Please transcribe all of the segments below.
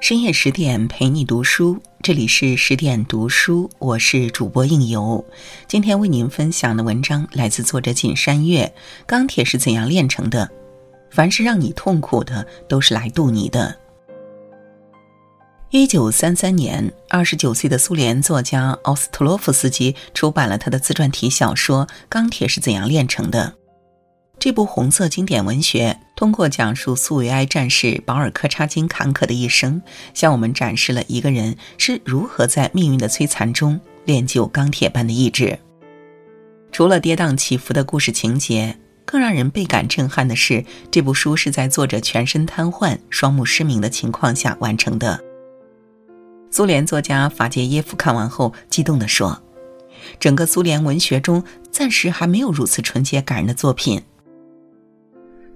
深夜十点陪你读书，这里是十点读书，我是主播应由。今天为您分享的文章来自作者锦山月。钢铁是怎样炼成的？凡是让你痛苦的，都是来渡你的。一九三三年，二十九岁的苏联作家奥斯特洛夫斯基出版了他的自传体小说《钢铁是怎样炼成的》。这部红色经典文学通过讲述苏维埃战士保尔·柯察金坎坷的一生，向我们展示了一个人是如何在命运的摧残中练就钢铁般的意志。除了跌宕起伏的故事情节，更让人倍感震撼的是，这部书是在作者全身瘫痪、双目失明的情况下完成的。苏联作家法捷耶夫看完后激动地说：“整个苏联文学中，暂时还没有如此纯洁感人的作品。”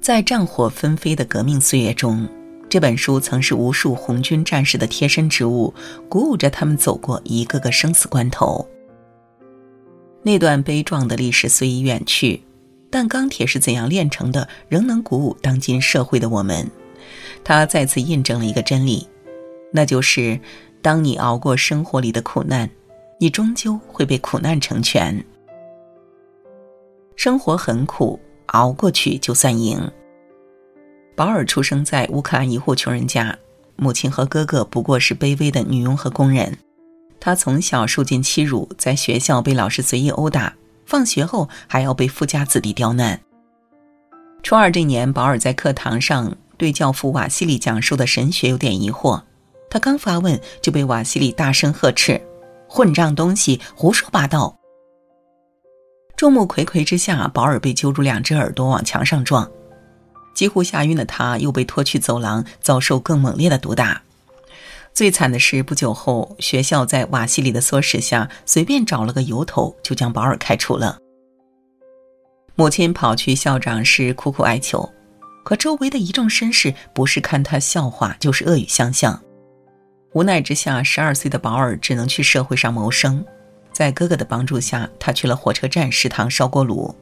在战火纷飞的革命岁月中，这本书曾是无数红军战士的贴身之物，鼓舞着他们走过一个个生死关头。那段悲壮的历史虽已远去，但钢铁是怎样炼成的，仍能鼓舞当今社会的我们。它再次印证了一个真理，那就是：当你熬过生活里的苦难，你终究会被苦难成全。生活很苦，熬过去就算赢。保尔出生在乌克兰一户穷人家，母亲和哥哥不过是卑微的女佣和工人。他从小受尽欺辱，在学校被老师随意殴打，放学后还要被富家子弟刁难。初二这年，保尔在课堂上对教父瓦西里讲述的神学有点疑惑，他刚发问就被瓦西里大声呵斥：“混账东西，胡说八道！”众目睽睽之下，保尔被揪住两只耳朵往墙上撞。几乎吓晕的他，又被拖去走廊，遭受更猛烈的毒打。最惨的是，不久后，学校在瓦西里的唆使下，随便找了个由头，就将保尔开除了。母亲跑去校长室苦苦哀求，可周围的一众绅士不是看他笑话，就是恶语相向。无奈之下，十二岁的保尔只能去社会上谋生。在哥哥的帮助下，他去了火车站食堂烧锅炉。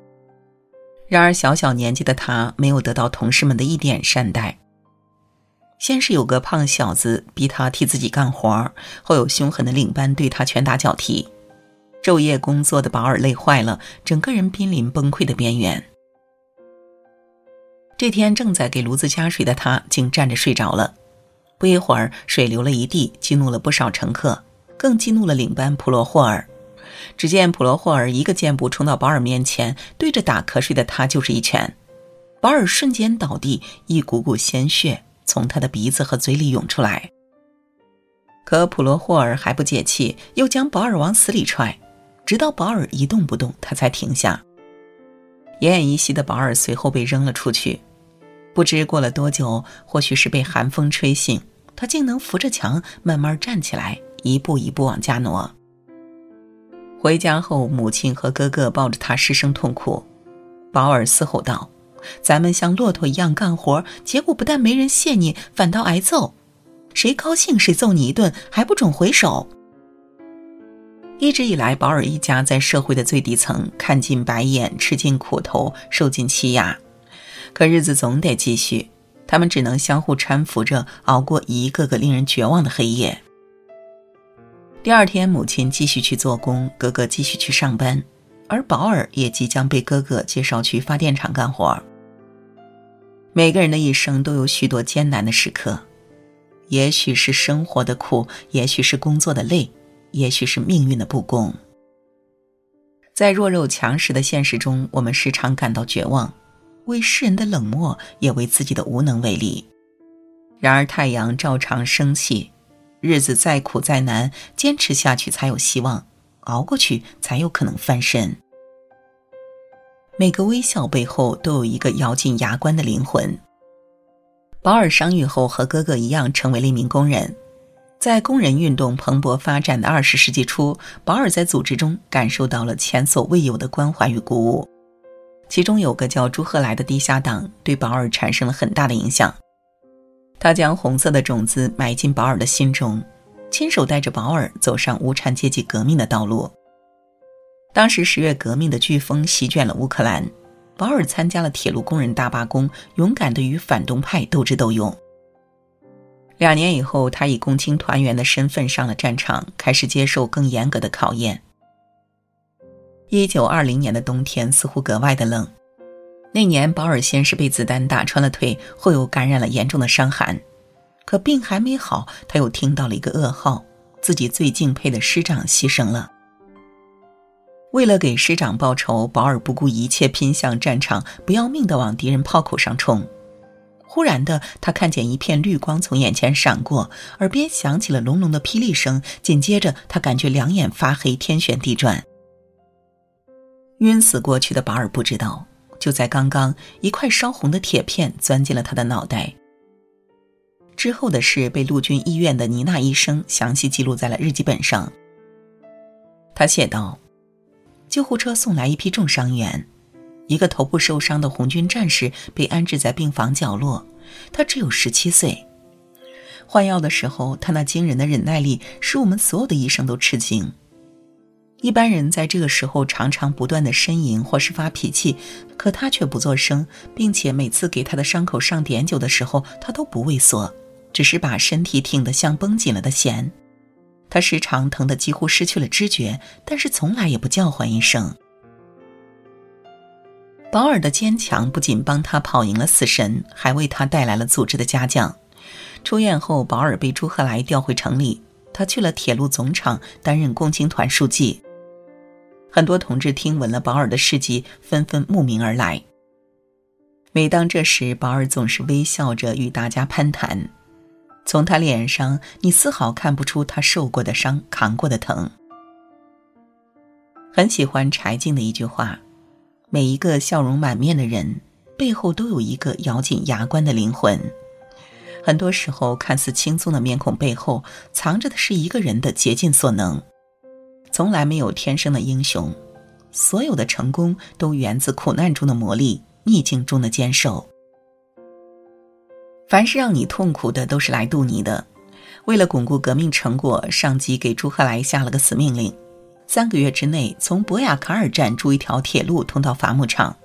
然而，小小年纪的他没有得到同事们的一点善待。先是有个胖小子逼他替自己干活，后有凶狠的领班对他拳打脚踢。昼夜工作的保尔累坏了，整个人濒临崩溃的边缘。这天，正在给炉子加水的他竟站着睡着了。不一会儿，水流了一地，激怒了不少乘客，更激怒了领班普罗霍尔。只见普罗霍尔一个箭步冲到保尔面前，对着打瞌睡的他就是一拳，保尔瞬间倒地，一股股鲜血从他的鼻子和嘴里涌出来。可普罗霍尔还不解气，又将保尔往死里踹，直到保尔一动不动，他才停下。奄奄一息的保尔随后被扔了出去，不知过了多久，或许是被寒风吹醒，他竟能扶着墙慢慢站起来，一步一步往家挪。回家后，母亲和哥哥抱着他失声痛哭。保尔嘶吼道：“咱们像骆驼一样干活，结果不但没人谢你，反倒挨揍。谁高兴谁揍你一顿，还不准回手。”一直以来，保尔一家在社会的最底层，看尽白眼，吃尽苦头，受尽欺压。可日子总得继续，他们只能相互搀扶着，熬过一个个令人绝望的黑夜。第二天，母亲继续去做工，哥哥继续去上班，而保尔也即将被哥哥介绍去发电厂干活。每个人的一生都有许多艰难的时刻，也许是生活的苦，也许是工作的累，也许是命运的不公。在弱肉强食的现实中，我们时常感到绝望，为世人的冷漠，也为自己的无能为力。然而，太阳照常升起。日子再苦再难，坚持下去才有希望，熬过去才有可能翻身。每个微笑背后都有一个咬紧牙关的灵魂。保尔伤愈后和哥哥一样成为了一名工人，在工人运动蓬勃发展的二十世纪初，保尔在组织中感受到了前所未有的关怀与鼓舞。其中有个叫朱赫来的地下党，对保尔产生了很大的影响。他将红色的种子埋进保尔的心中，亲手带着保尔走上无产阶级革命的道路。当时十月革命的飓风席卷了乌克兰，保尔参加了铁路工人大罢工，勇敢地与反动派斗智斗勇。两年以后，他以共青团员的身份上了战场，开始接受更严格的考验。一九二零年的冬天似乎格外的冷。那年，保尔先是被子弹打穿了腿，后又感染了严重的伤寒。可病还没好，他又听到了一个噩耗：自己最敬佩的师长牺牲了。为了给师长报仇，保尔不顾一切拼向战场，不要命的往敌人炮口上冲。忽然的，他看见一片绿光从眼前闪过，耳边响起了隆隆的霹雳声。紧接着，他感觉两眼发黑，天旋地转。晕死过去的保尔不知道，就在刚刚，一块烧红的铁片钻进了他的脑袋。之后的事被陆军医院的妮娜医生详细记录在了日记本上。他写道：“救护车送来一批重伤员。”一个头部受伤的红军战士被安置在病房角落，他只有十七岁。换药的时候，他那惊人的忍耐力使我们所有的医生都吃惊。一般人在这个时候常常不断的呻吟或是发脾气，可他却不作声，并且每次给他的伤口上碘酒的时候，他都不畏缩，只是把身体挺得像绷紧了的弦。他时常疼得几乎失去了知觉，但是从来也不叫唤一声。保尔的坚强不仅帮他跑赢了死神，还为他带来了组织的嘉奖。出院后，保尔被朱赫来调回城里，他去了铁路总厂担任共青团书记。很多同志听闻了保尔的事迹，纷纷慕名而来。每当这时，保尔总是微笑着与大家攀谈。从他脸上，你丝毫看不出他受过的伤、扛过的疼。很喜欢柴静的一句话。每一个笑容满面的人，背后都有一个咬紧牙关的灵魂。很多时候，看似轻松的面孔背后，藏着的是一个人的竭尽所能。从来没有天生的英雄，所有的成功都源自苦难中的磨砺，逆境中的坚守。凡是让你痛苦的，都是来渡你的。为了巩固革命成果，上级给朱赫来下了个死命令。三个月之内，从博雅卡尔站筑一条铁路通到伐木场。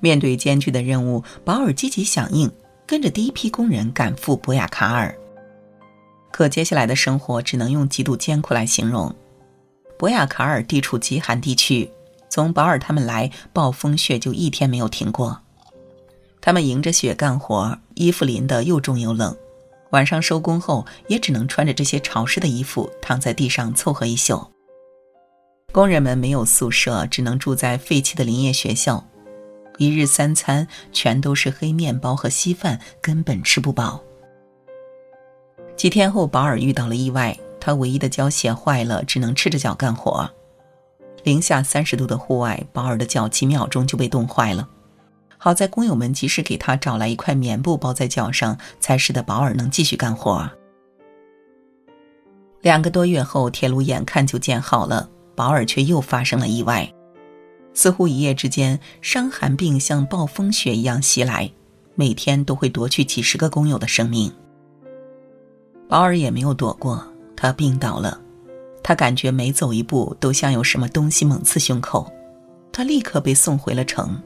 面对艰巨的任务，保尔积极响应，跟着第一批工人赶赴博雅卡尔。可接下来的生活只能用极度艰苦来形容。博雅卡尔地处极寒地区，从保尔他们来，暴风雪就一天没有停过。他们迎着雪干活，衣服淋得又重又冷。晚上收工后，也只能穿着这些潮湿的衣服，躺在地上凑合一宿。工人们没有宿舍，只能住在废弃的林业学校。一日三餐全都是黑面包和稀饭，根本吃不饱。几天后，保尔遇到了意外，他唯一的胶鞋坏了，只能赤着脚干活。零下三十度的户外，保尔的脚几秒钟就被冻坏了。好在工友们及时给他找来一块棉布包在脚上，才使得保尔能继续干活。两个多月后，铁路眼看就建好了。保尔却又发生了意外，似乎一夜之间，伤寒病像暴风雪一样袭来，每天都会夺去几十个工友的生命。保尔也没有躲过，他病倒了，他感觉每走一步都像有什么东西猛刺胸口，他立刻被送回了城。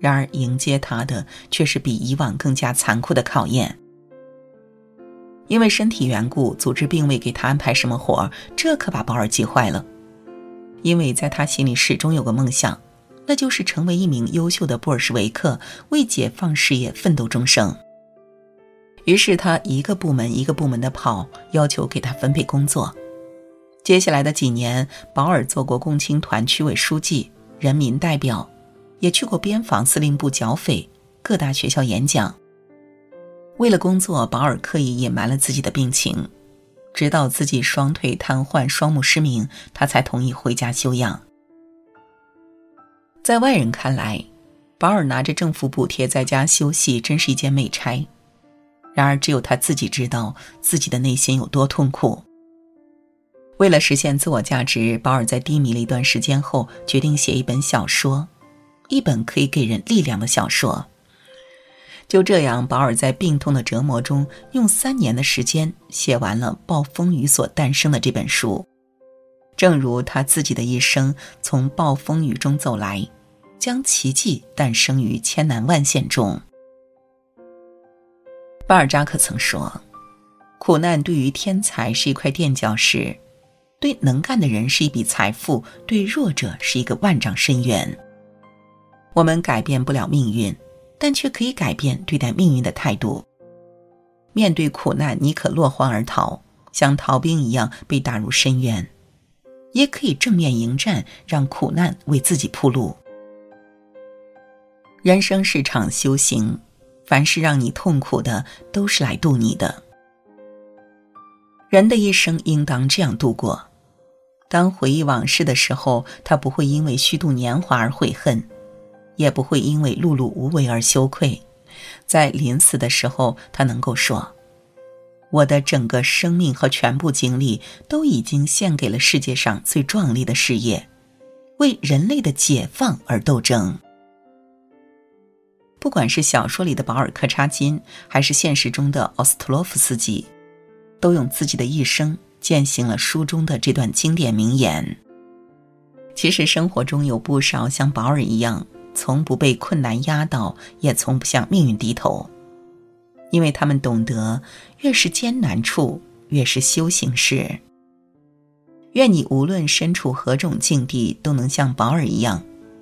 然而迎接他的却是比以往更加残酷的考验。因为身体缘故，组织并未给他安排什么活，这可把保尔急坏了。因为在他心里始终有个梦想，那就是成为一名优秀的布尔什维克，为解放事业奋斗终生。于是他一个部门一个部门的跑，要求给他分配工作。接下来的几年，保尔做过共青团区委书记、人民代表，也去过边防司令部剿匪、各大学校演讲。为了工作，保尔刻意隐瞒了自己的病情。直到自己双腿瘫痪、双目失明，他才同意回家休养。在外人看来，保尔拿着政府补贴在家休息，真是一件美差。然而，只有他自己知道自己的内心有多痛苦。为了实现自我价值，保尔在低迷了一段时间后，决定写一本小说，一本可以给人力量的小说。就这样，保尔在病痛的折磨中，用三年的时间写完了《暴风雨所诞生的》这本书。正如他自己的一生，从暴风雨中走来，将奇迹诞生于千难万险中。巴尔扎克曾说：“苦难对于天才是一块垫脚石，对能干的人是一笔财富，对弱者是一个万丈深渊。我们改变不了命运，但却可以改变对待命运的态度。面对苦难，你可落荒而逃，像逃兵一样被打入深渊；也可以正面迎战，让苦难为自己铺路。人生是场修行，凡是让你痛苦的，都是来渡你的。人的一生应当这样度过：当回忆往事的时候，他不会因为虚度年华而悔恨，也不会因为碌碌无为而羞愧。在临死的时候，他能够说：“我的整个生命和全部精力都已经献给了世界上最壮丽的事业，为人类的解放而斗争。”不管是小说里的保尔柯察金，还是现实中的奥斯特洛夫斯基，都用自己的一生践行了书中的这段经典名言。其实生活中有不少像保尔一样，从不被困难压倒，也从不向命运低头，因为他们懂得，越是艰难处，越是修行时。愿你无论身处何种境地，都能像保尔一样。